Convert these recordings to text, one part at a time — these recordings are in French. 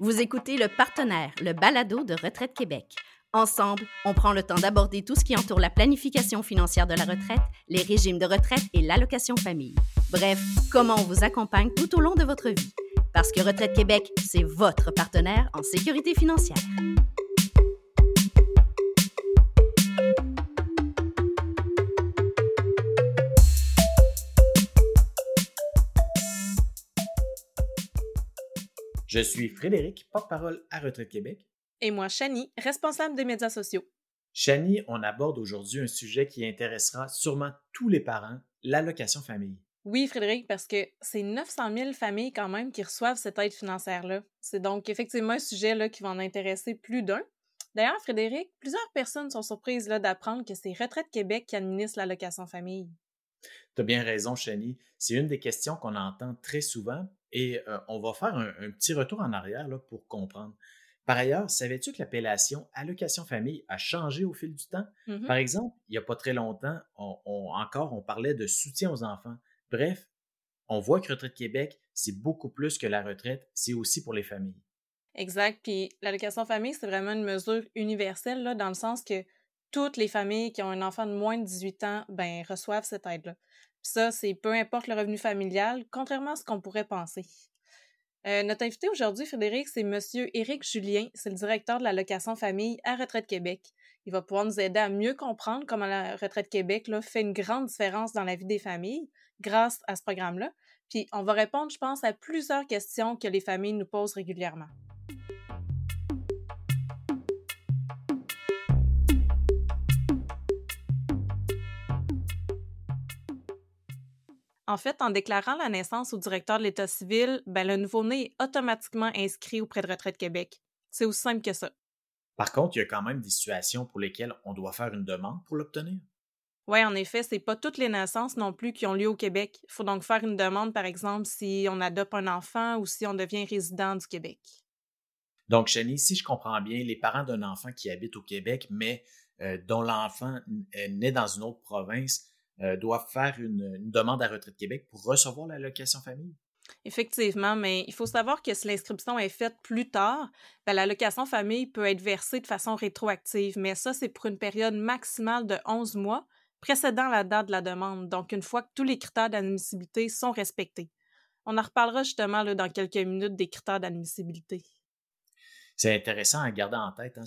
Vous écoutez Le Partenaire, le balado de Retraite Québec. Ensemble, on prend le temps d'aborder tout ce qui entoure la planification financière de la retraite, les régimes de retraite et l'allocation famille. Bref, comment on vous accompagne tout au long de votre vie. Parce que Retraite Québec, c'est votre partenaire en sécurité financière. Je suis Frédéric, porte-parole à Retraite Québec. Et moi, Chani, responsable des médias sociaux. Chani, on aborde aujourd'hui un sujet qui intéressera sûrement tous les parents, l'allocation famille. Oui, Frédéric, parce que c'est 900 000 familles quand même qui reçoivent cette aide financière-là. C'est donc effectivement un sujet là, qui va en intéresser plus d'un. D'ailleurs, Frédéric, plusieurs personnes sont surprises d'apprendre que c'est Retraite Québec qui administre l'allocation famille. Tu as bien raison, Chani. C'est une des questions qu'on entend très souvent et euh, on va faire un, petit retour en arrière là, pour comprendre. Par ailleurs, savais-tu que l'appellation allocation famille a changé au fil du temps? Mm-hmm. Par exemple, il n'y a pas très longtemps, on, encore, on parlait de soutien aux enfants. Bref, on voit que Retraite Québec, c'est beaucoup plus que la retraite, c'est aussi pour les familles. Exact. Puis l'allocation famille, c'est vraiment une mesure universelle, là, dans le sens que toutes les familles qui ont un enfant de moins de 18 ans, ben, reçoivent cette aide-là. Ça, c'est peu importe le revenu familial, contrairement à ce qu'on pourrait penser. Euh, notre invité aujourd'hui, Frédéric, c'est M. Éric Julien. C'est le directeur de la location famille à Retraite Québec. Il va pouvoir nous aider à mieux comprendre comment la Retraite Québec là, fait une grande différence dans la vie des familles grâce à ce programme-là. Puis on va répondre, je pense, à plusieurs questions que les familles nous posent régulièrement. En fait, en déclarant la naissance au directeur de l'État civil, ben, le nouveau-né est automatiquement inscrit auprès de Retraite Québec. C'est aussi simple que ça. Par contre, il y a quand même des situations pour lesquelles on doit faire une demande pour l'obtenir. Oui, en effet, c'est pas toutes les naissances non plus qui ont lieu au Québec. Il faut donc faire une demande, par exemple, si on adopte un enfant ou si on devient résident du Québec. Donc, Chani, si je comprends bien, les parents d'un enfant qui habite au Québec, mais euh, dont l'enfant naît dans une autre province, euh, doivent faire une, demande à Retraite Québec pour recevoir l'allocation famille? Effectivement, mais il faut savoir que si l'inscription est faite plus tard, ben, l'allocation famille peut être versée de façon rétroactive, mais ça, c'est pour une période maximale de 11 mois précédant la date de la demande, donc une fois que tous les critères d'admissibilité sont respectés. On en reparlera justement là, dans quelques minutes des critères d'admissibilité. C'est intéressant à garder en tête, hein,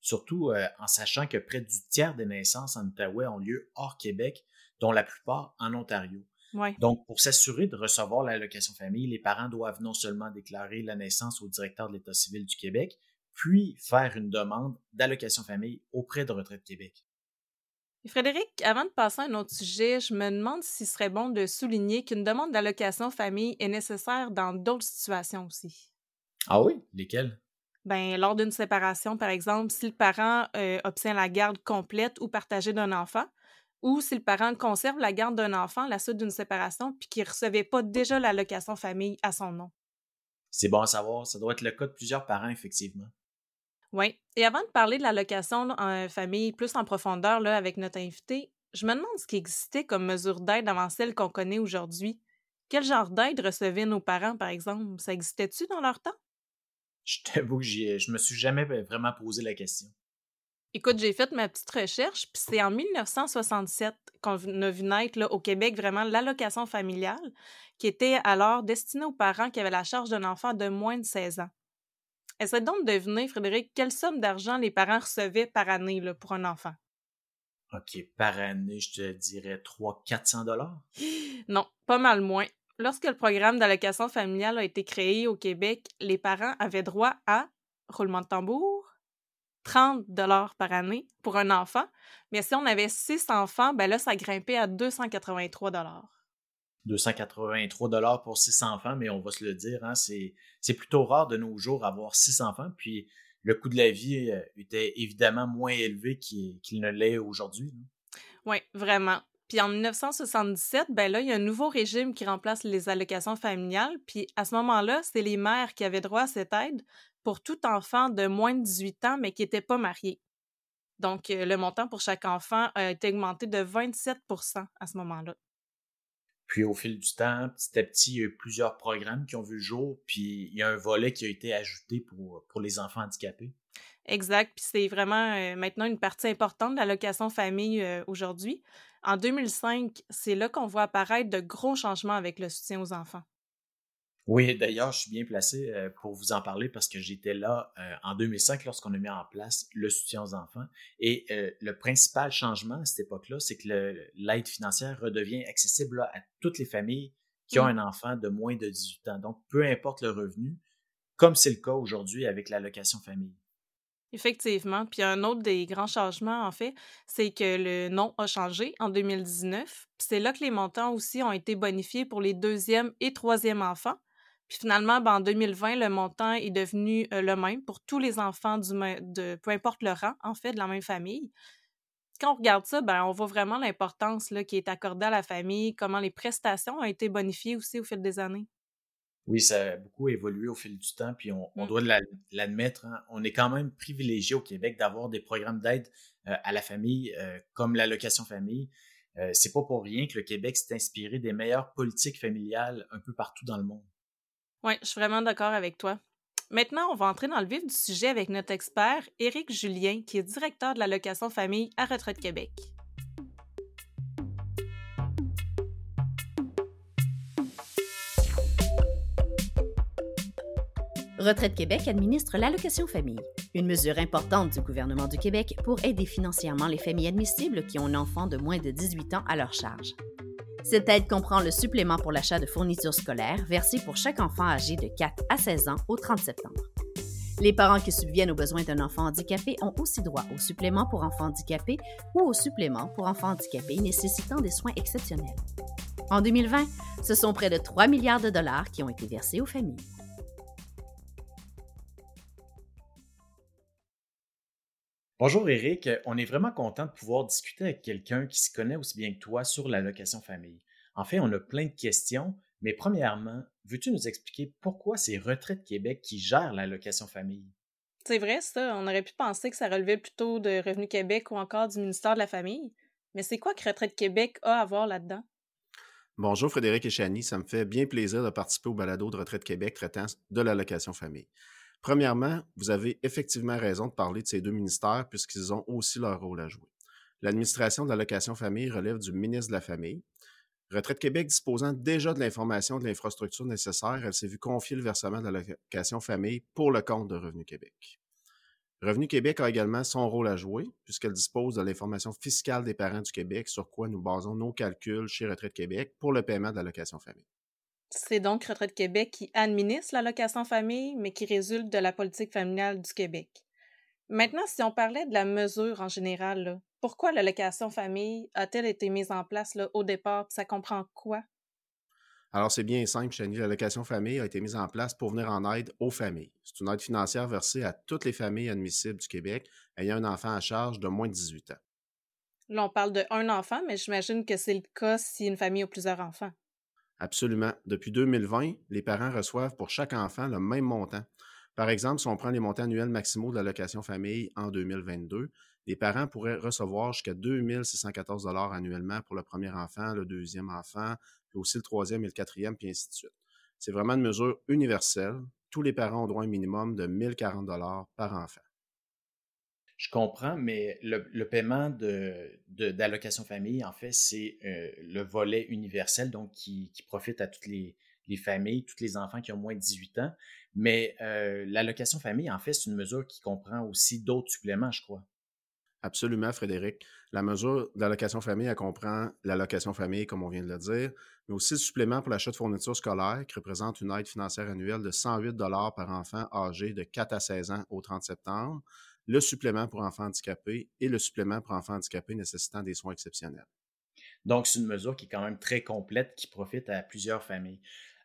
surtout euh, en sachant que près du tiers des naissances en Outaouais ont lieu hors Québec, dont la plupart en Ontario. Donc, pour s'assurer de recevoir l'allocation famille, les parents doivent non seulement déclarer la naissance au directeur de l'État civil du Québec, puis faire une demande d'allocation famille auprès de Retraite Québec. Frédéric, avant de passer à un autre sujet, je me demande s'il serait bon de souligner qu'une demande d'allocation famille est nécessaire dans d'autres situations aussi. Ah oui? Lesquelles? Ben, lors d'une séparation, par exemple, si le parent euh, obtient la garde complète ou partagée d'un enfant, ou si le parent conserve la garde d'un enfant à la suite d'une séparation puis qu'il ne recevait pas déjà l'allocation famille à son nom. C'est bon à savoir, ça doit être le cas de plusieurs parents, effectivement. Oui. Et avant de parler de l'allocation en famille plus en profondeur là, avec notre invité, je me demande ce qui existait comme mesure d'aide avant celle qu'on connaît aujourd'hui. Quel genre d'aide recevaient nos parents, par exemple? Ça existait-tu dans leur temps? Je t'avoue que je me suis jamais vraiment posé la question. Écoute, j'ai fait ma petite recherche, puis c'est en 1967 qu'on a vu naître là, au Québec vraiment l'allocation familiale, qui était alors destinée aux parents qui avaient la charge d'un enfant de moins de 16 ans. Essaie donc de deviner, Frédéric, quelle somme d'argent les parents recevaient par année là, pour un enfant? OK, par année, je te dirais 300-400 dollars? Non, pas mal moins. Lorsque le programme d'allocation familiale a été créé au Québec, les parents avaient droit à, roulement de tambour, 30 dollars par année pour un enfant. Mais si on avait six enfants, ben là, ça grimpait à 283 dollars. 283 dollars pour six enfants, mais on va se le dire, hein, c'est, plutôt rare de nos jours avoir six enfants. Puis le coût de la vie euh, était évidemment moins élevé qu'il, ne l'est aujourd'hui. Oui, vraiment. Puis en 1977, ben là, il y a un nouveau régime qui remplace les allocations familiales. Puis à ce moment-là, c'est les mères qui avaient droit à cette aide pour tout enfant de moins de 18 ans, mais qui n'était pas marié. Donc, euh, le montant pour chaque enfant a été augmenté de 27% à ce moment-là. Puis au fil du temps, petit à petit, il y a eu plusieurs programmes qui ont vu le jour, puis il y a un volet qui a été ajouté pour, pour les enfants handicapés. Exact, puis c'est vraiment euh, maintenant une partie importante de l'allocation famille euh, aujourd'hui. En 2005, c'est là qu'on voit apparaître de gros changements avec le soutien aux enfants. Oui, d'ailleurs, je suis bien placé euh, pour vous en parler parce que j'étais là en 2005 lorsqu'on a mis en place le soutien aux enfants. Et le principal changement à cette époque-là, c'est que l'aide financière redevient accessible à toutes les familles qui ont mmh. un enfant de moins de 18 ans. Donc, peu importe le revenu, comme c'est le cas aujourd'hui avec l'allocation famille. Effectivement. Puis un autre des grands changements, en fait, c'est que le nom a changé en 2019. c'est là que les montants aussi ont été bonifiés pour les deuxième et troisième enfants. Puis finalement, ben, en 2020, le montant est devenu euh, le même pour tous les enfants du de peu importe le rang, en fait, de la même famille. Quand on regarde ça, ben, on voit vraiment l'importance qui est accordée à la famille, comment les prestations ont été bonifiées aussi au fil des années. Oui, ça a beaucoup évolué au fil du temps, puis on, mmh. doit l'admettre. Hein. On est quand même privilégié au Québec d'avoir des programmes d'aide euh, à la famille euh, comme l'allocation famille. Euh, c'est pas pour rien que le Québec s'est inspiré des meilleures politiques familiales un peu partout dans le monde. Oui, je suis vraiment d'accord avec toi. Maintenant, on va entrer dans le vif du sujet avec notre expert, Éric Julien, qui est directeur de l'allocation famille à Retraite Québec. Retraite Québec administre l'allocation famille, une mesure importante du gouvernement du Québec pour aider financièrement les familles admissibles qui ont un enfant de moins de 18 ans à leur charge. Cette aide comprend le supplément pour l'achat de fournitures scolaires versé pour chaque enfant âgé de 4 à 16 ans au 30 septembre. Les parents qui subviennent aux besoins d'un enfant handicapé ont aussi droit au supplément pour enfants handicapés ou au supplément pour enfants handicapés nécessitant des soins exceptionnels. En 2020, ce sont près de 3 milliards de dollars qui ont été versés aux familles. Bonjour Eric, on est vraiment content de pouvoir discuter avec quelqu'un qui se connaît aussi bien que toi sur l'allocation famille. En fait, on a plein de questions, mais premièrement, veux-tu nous expliquer pourquoi c'est Retraite Québec qui gère l'allocation famille? C'est vrai, ça. On aurait pu penser que ça relevait plutôt de Revenu Québec ou encore du ministère de la Famille. Mais c'est quoi que Retraite Québec a à voir là-dedans? Bonjour Frédéric et Chani, ça me fait bien plaisir de participer au balado de Retraite Québec traitant de l'allocation famille. Premièrement, vous avez effectivement raison de parler de ces deux ministères puisqu'ils ont aussi leur rôle à jouer. L'administration de l'allocation famille relève du ministre de la Famille. Retraite Québec disposant déjà de l'information de l'infrastructure nécessaire, elle s'est vue confier le versement de l'allocation famille pour le compte de Revenu Québec. Revenu Québec a également son rôle à jouer puisqu'elle dispose de l'information fiscale des parents du Québec sur quoi nous basons nos calculs chez Retraite Québec pour le paiement de l'allocation famille. C'est donc Retraite Québec qui administre l'allocation famille, mais qui résulte de la politique familiale du Québec. Maintenant, si on parlait de la mesure en général, pourquoi l'allocation famille a-t-elle été mise en place là, au départ? Ça comprend quoi? Alors, c'est bien simple, Chani. L'allocation famille a été mise en place pour venir en aide aux familles. C'est une aide financière versée à toutes les familles admissibles du Québec ayant un enfant à charge de moins de 18 ans. Là, on parle de un enfant, mais j'imagine que c'est le cas si une famille a plusieurs enfants. Absolument. Depuis 2020, les parents reçoivent pour chaque enfant le même montant. Par exemple, si on prend les montants annuels maximaux de l'allocation famille en 2022, les parents pourraient recevoir jusqu'à 2 614 annuellement pour le premier enfant, le deuxième enfant, puis aussi le troisième et le quatrième, puis ainsi de suite. C'est vraiment une mesure universelle. Tous les parents ont droit à un minimum de 1040 par enfant. Je comprends, mais le, paiement d'allocation de, famille, en fait, c'est euh, le volet universel, donc qui, profite à toutes les, familles, tous les enfants qui ont moins de 18 ans. Mais euh, l'allocation famille, en fait, c'est une mesure qui comprend aussi d'autres suppléments, je crois. Absolument, Frédéric. La mesure d'allocation famille, elle comprend l'allocation famille, comme on vient de le dire, mais aussi le supplément pour l'achat de fournitures scolaires, qui représente une aide financière annuelle de 108 par enfant âgé de 4 à 16 ans au 30 septembre le supplément pour enfants handicapés et le supplément pour enfants handicapés nécessitant des soins exceptionnels. Donc, c'est une mesure qui est quand même très complète, qui profite à plusieurs familles.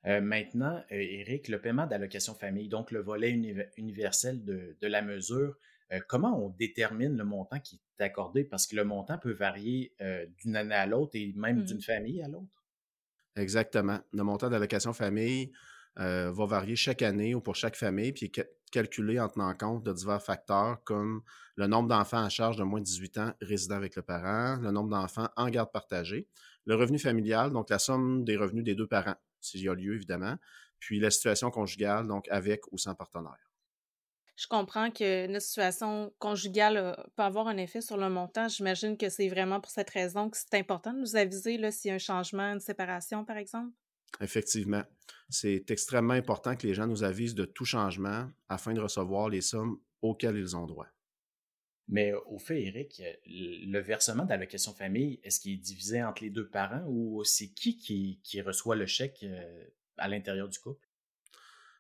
Euh, maintenant, Eric, euh, le paiement d'allocation famille, donc le volet universel de, la mesure, euh, comment on détermine le montant qui est accordé? Parce que le montant peut varier d'une année à l'autre et même mmh d'une famille à l'autre. Exactement. Le montant d'allocation famille va varier chaque année ou pour chaque famille, puis calculé en tenant compte de divers facteurs comme le nombre d'enfants à charge de moins de 18 ans résidant avec le parent, le nombre d'enfants en garde partagée, le revenu familial, donc la somme des revenus des deux parents, s'il y a lieu évidemment, puis la situation conjugale, donc avec ou sans partenaire je comprends que notre situation conjugale euh, peut avoir un effet sur le montant. J'imagine que c'est vraiment pour cette raison que c'est important de nous aviser s'il y a un changement, une séparation, par exemple. Effectivement. C'est extrêmement important que les gens nous avisent de tout changement afin de recevoir les sommes auxquelles ils ont droit. Mais euh, au fait, Eric, euh, le versement d'allocation famille, est-ce qu'il est divisé entre les deux parents ou c'est qui, qui, reçoit le chèque à l'intérieur du couple?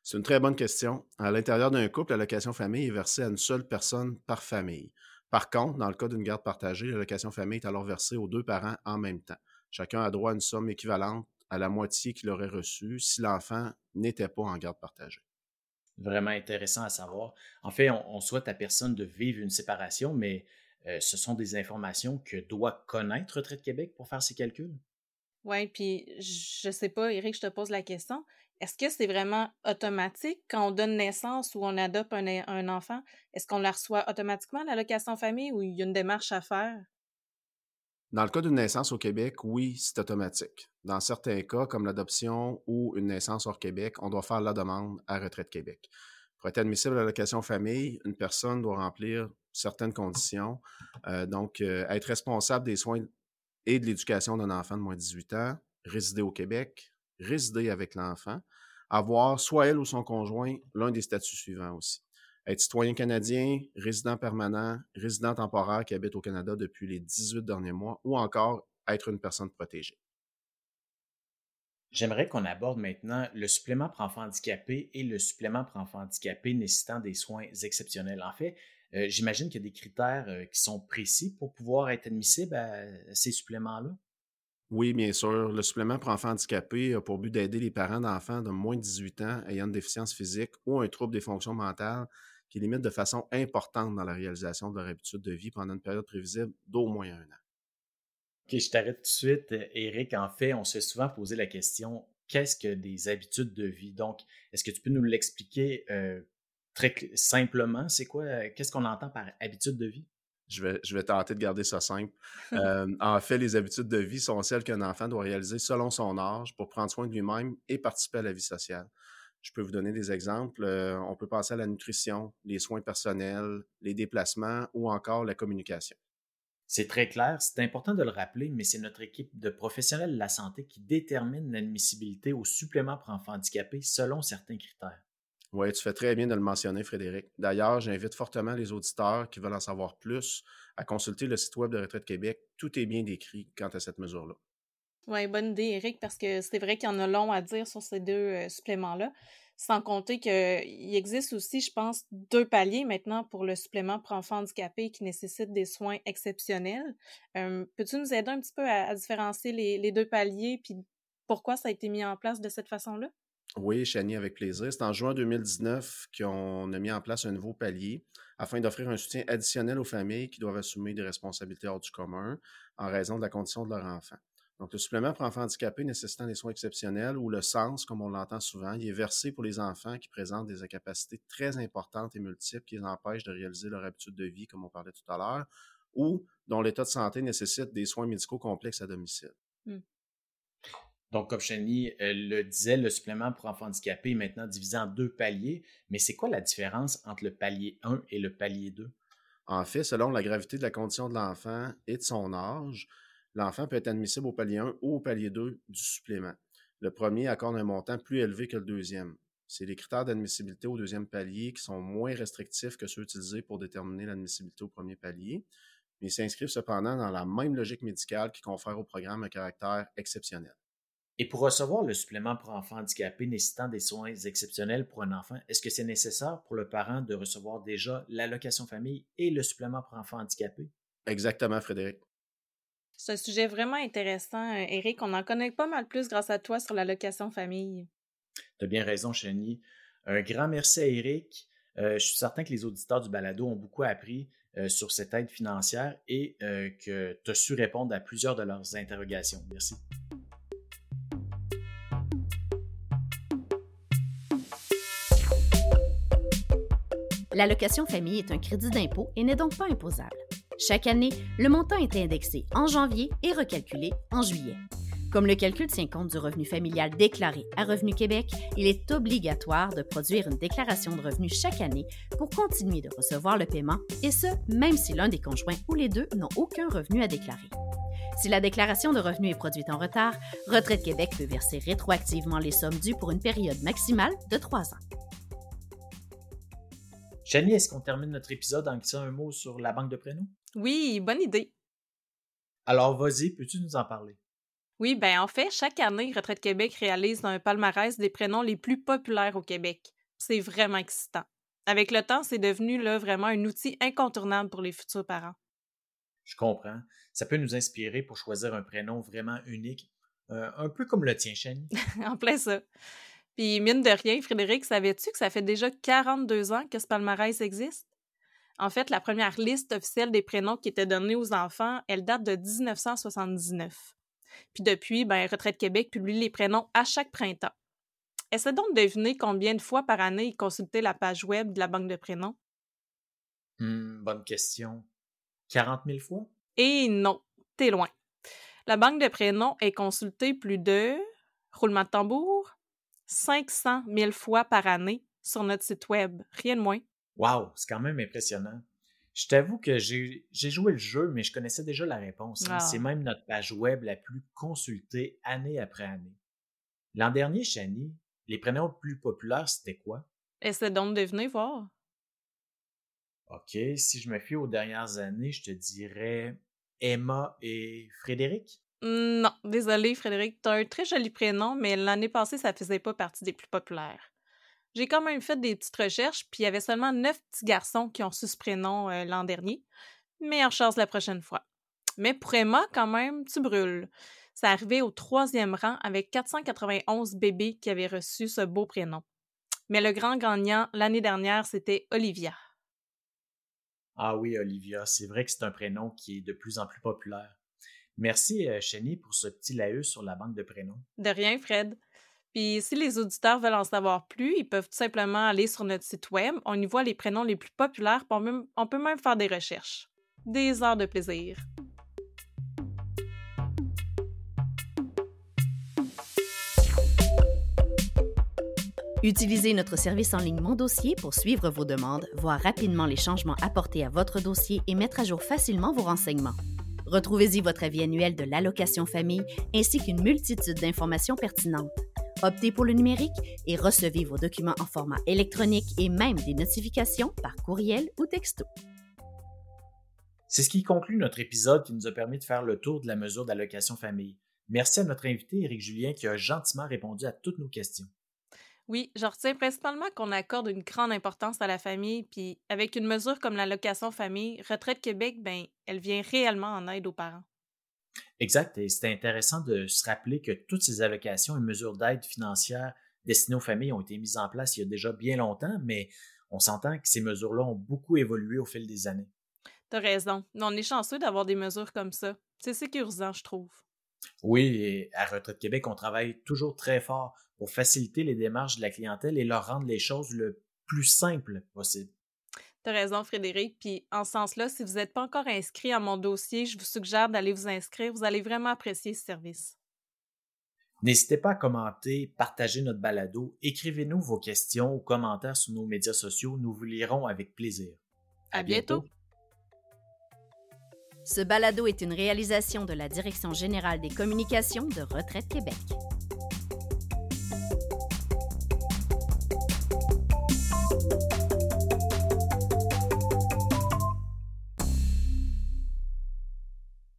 C'est une très bonne question. À l'intérieur d'un couple, l'allocation famille est versée à une seule personne par famille. Par contre, dans le cas d'une garde partagée, l'allocation famille est alors versée aux deux parents en même temps. Chacun a droit à une somme équivalente à la moitié qu'il aurait reçue si l'enfant n'était pas en garde partagée. Vraiment intéressant à savoir. En fait, on, souhaite à personne de vivre une séparation, mais euh, ce sont des informations que doit connaître Retraite Québec pour faire ses calculs? Oui, puis je sais pas, Eric, je te pose la question. Est-ce que c'est vraiment automatique quand on donne naissance ou on adopte un, enfant? Est-ce qu'on la reçoit automatiquement, l'allocation famille, ou il y a une démarche à faire? Dans le cas d'une naissance au Québec, oui, c'est automatique. Dans certains cas, comme l'adoption ou une naissance hors Québec, on doit faire la demande à Retraite Québec. Pour être admissible à l'allocation famille, une personne doit remplir certaines conditions. Euh, donc, euh, être responsable des soins et de l'éducation d'un enfant de moins de 18 ans, résider au Québec, résider avec l'enfant, avoir soit elle ou son conjoint l'un des statuts suivants aussi. Être citoyen canadien, résident permanent, résident temporaire qui habite au Canada depuis les 18 derniers mois ou encore être une personne protégée. J'aimerais qu'on aborde maintenant le supplément pour enfants handicapés et le supplément pour enfants handicapés nécessitant des soins exceptionnels. En fait, euh, j'imagine qu'il y a des critères euh, qui sont précis pour pouvoir être admissible à ces suppléments-là. Oui, bien sûr. Le supplément pour enfants handicapés a pour but d'aider les parents d'enfants de moins de 18 ans ayant une déficience physique ou un trouble des fonctions mentales qui limite de façon importante dans la réalisation de leur habitude de vie pendant une période prévisible d'au moins un an. OK, je t'arrête tout de suite. Eric, en fait, on s'est souvent posé la question qu'est-ce que des habitudes de vie? Donc, est-ce que tu peux nous l'expliquer euh, très simplement? C'est quoi, qu'est-ce qu'on entend par habitude de vie? Je vais, je vais tenter de garder ça simple. Euh, en fait, les habitudes de vie sont celles qu'un enfant doit réaliser selon son âge pour prendre soin de lui-même et participer à la vie sociale. Je peux vous donner des exemples. Euh, on peut penser à la nutrition, les soins personnels, les déplacements ou encore la communication. C'est très clair, c'est important de le rappeler, mais c'est notre équipe de professionnels de la santé qui détermine l'admissibilité au supplément pour enfants handicapés selon certains critères. Oui, tu fais très bien de le mentionner, Frédéric. D'ailleurs, j'invite fortement les auditeurs qui veulent en savoir plus à consulter le site web de Retraite Québec. Tout est bien décrit quant à cette mesure-là. Oui, bonne idée, Eric, parce que c'est vrai qu'il y en a long à dire sur ces deux euh, suppléments-là. Sans compter qu'il existe aussi, je pense, deux paliers maintenant pour le supplément pour enfants handicapés qui nécessitent des soins exceptionnels. Peux-tu nous aider un petit peu à, différencier les, les, deux paliers puis pourquoi ça a été mis en place de cette façon-là? Oui, Chani, avec plaisir. C'est en juin 2019 qu'on a mis en place un nouveau palier afin d'offrir un soutien additionnel aux familles qui doivent assumer des responsabilités hors du commun en raison de la condition de leur enfant. Donc, le supplément pour enfants handicapés nécessitant des soins exceptionnels ou le sens, comme on l'entend souvent, il est versé pour les enfants qui présentent des incapacités très importantes et multiples qui les empêchent de réaliser leur habitude de vie, comme on parlait tout à l'heure, ou dont l'état de santé nécessite des soins médicaux complexes à domicile. Mmh. Donc, comme Chani euh, le disait, le supplément pour enfants handicapés est maintenant divisé en deux paliers. Mais c'est quoi la différence entre le palier 1 et le palier 2? En fait, selon la gravité de la condition de l'enfant et de son âge, l'enfant peut être admissible au palier 1 ou au palier 2 du supplément. Le premier accorde un montant plus élevé que le deuxième. C'est les critères d'admissibilité au deuxième palier qui sont moins restrictifs que ceux utilisés pour déterminer l'admissibilité au premier palier, mais s'inscrivent cependant dans la même logique médicale qui confère au programme un caractère exceptionnel. Et pour recevoir le supplément pour enfants handicapés nécessitant des soins exceptionnels pour un enfant, est-ce que c'est nécessaire pour le parent de recevoir déjà l'allocation famille et le supplément pour enfants handicapés? Exactement, Frédéric. C'est un sujet vraiment intéressant, Eric. On en connaît pas mal plus grâce à toi sur l'allocation famille. Tu as bien raison, Chani. Un grand merci à Eric. Euh, je suis certain que les auditeurs du balado ont beaucoup appris euh, sur cette aide financière et euh, que tu as su répondre à plusieurs de leurs interrogations. Merci. L'allocation famille est un crédit d'impôt et n'est donc pas imposable. Chaque année, le montant est indexé en janvier et recalculé en juillet. Comme le calcul tient compte du revenu familial déclaré à Revenu Québec, il est obligatoire de produire une déclaration de revenus chaque année pour continuer de recevoir le paiement, et ce, même si l'un des conjoints ou les deux n'ont aucun revenu à déclarer. Si la déclaration de revenus est produite en retard, Retraite Québec peut verser rétroactivement les sommes dues pour une période maximale de trois ans. Chani, est-ce qu'on termine notre épisode en disant un mot sur la banque de prénoms? Oui, bonne idée. Alors, vas-y, peux-tu nous en parler? Oui, ben en fait, chaque année, Retraite Québec réalise un palmarès des prénoms les plus populaires au Québec. C'est vraiment excitant. Avec le temps, c'est devenu là, vraiment un outil incontournable pour les futurs parents. Je comprends. Ça peut nous inspirer pour choisir un prénom vraiment unique, euh, un peu comme le tien, Chani. en plein ça. Puis, mine de rien, Frédéric, savais-tu que ça fait déjà 42 ans que ce palmarès existe? En fait, la première liste officielle des prénoms qui étaient donnés aux enfants, elle date de 1979. Puis depuis, ben, Retraite Québec publie les prénoms à chaque printemps. Essaie donc de deviner combien de fois par année ils consultaient la page web de la banque de prénoms. Hum, bonne question. 40 000 fois? Et non, t'es loin. La banque de prénoms est consultée plus de, roulement de tambour, 500 000 fois par année sur notre site web, rien de moins. Wow, c'est quand même impressionnant. Je t'avoue que j'ai joué le jeu, mais je connaissais déjà la réponse. Hein. C'est ah. même notre page web la plus consultée année après année. L'an dernier, Chani, les prénoms plus populaires, c'était quoi? Essaie donc de venir voir. OK, si je me fie aux dernières années, je te dirais Emma et Frédéric? Non, désolé Frédéric, t'as un très joli prénom, mais l'année passée, ça faisait pas partie des plus populaires. J'ai quand même fait des petites recherches, puis il y avait seulement neuf petits garçons qui ont su ce prénom euh, l'an dernier. Meilleure chance la prochaine fois. Mais pour Emma, quand même, tu brûles. Ça arrivait au troisième rang avec 491 bébés qui avaient reçu ce beau prénom. Mais le grand gagnant l'année dernière, c'était Olivia. Ah oui, Olivia, c'est vrai que c'est un prénom qui est de plus en plus populaire. Merci, euh, Chenny, pour ce petit laïus sur la banque de prénoms. De rien, Fred. Puis si les auditeurs veulent en savoir plus, ils peuvent tout simplement aller sur notre site web. On y voit les prénoms les plus populaires, on, on peut même faire des recherches. Des heures de plaisir. Utilisez notre service en ligne Mon Dossier pour suivre vos demandes, voir rapidement les changements apportés à votre dossier et mettre à jour facilement vos renseignements. Retrouvez-y votre avis annuel de l'allocation famille ainsi qu'une multitude d'informations pertinentes. Optez pour le numérique et recevez vos documents en format électronique et même des notifications par courriel ou texto. C'est ce qui conclut notre épisode qui nous a permis de faire le tour de la mesure d'allocation famille. Merci à notre invité Éric Julien qui a gentiment répondu à toutes nos questions. Oui, je retiens principalement qu'on accorde une grande importance à la famille, puis avec une mesure comme l'allocation famille, Retraite Québec, ben, elle vient réellement en aide aux parents. Exact, et c'est intéressant de se rappeler que toutes ces allocations et mesures d'aide financière destinées aux familles ont été mises en place il y a déjà bien longtemps, mais on s'entend que ces mesures-là ont beaucoup évolué au fil des années. T'as raison. On est chanceux d'avoir des mesures comme ça. C'est sécurisant, je trouve. Oui, et à Retraite Québec, on travaille toujours très fort pour faciliter les démarches de la clientèle et leur rendre les choses le plus simple possible. T'as raison, Frédéric. Puis en ce sens-là, si vous n'êtes pas encore inscrit à mon dossier, je vous suggère d'aller vous inscrire. Vous allez vraiment apprécier ce service. N'hésitez pas à commenter, partager notre balado, écrivez-nous vos questions ou commentaires sur nos médias sociaux. Nous vous lirons avec plaisir. À, bientôt. Ce balado est une réalisation de la Direction générale des communications de Retraite Québec.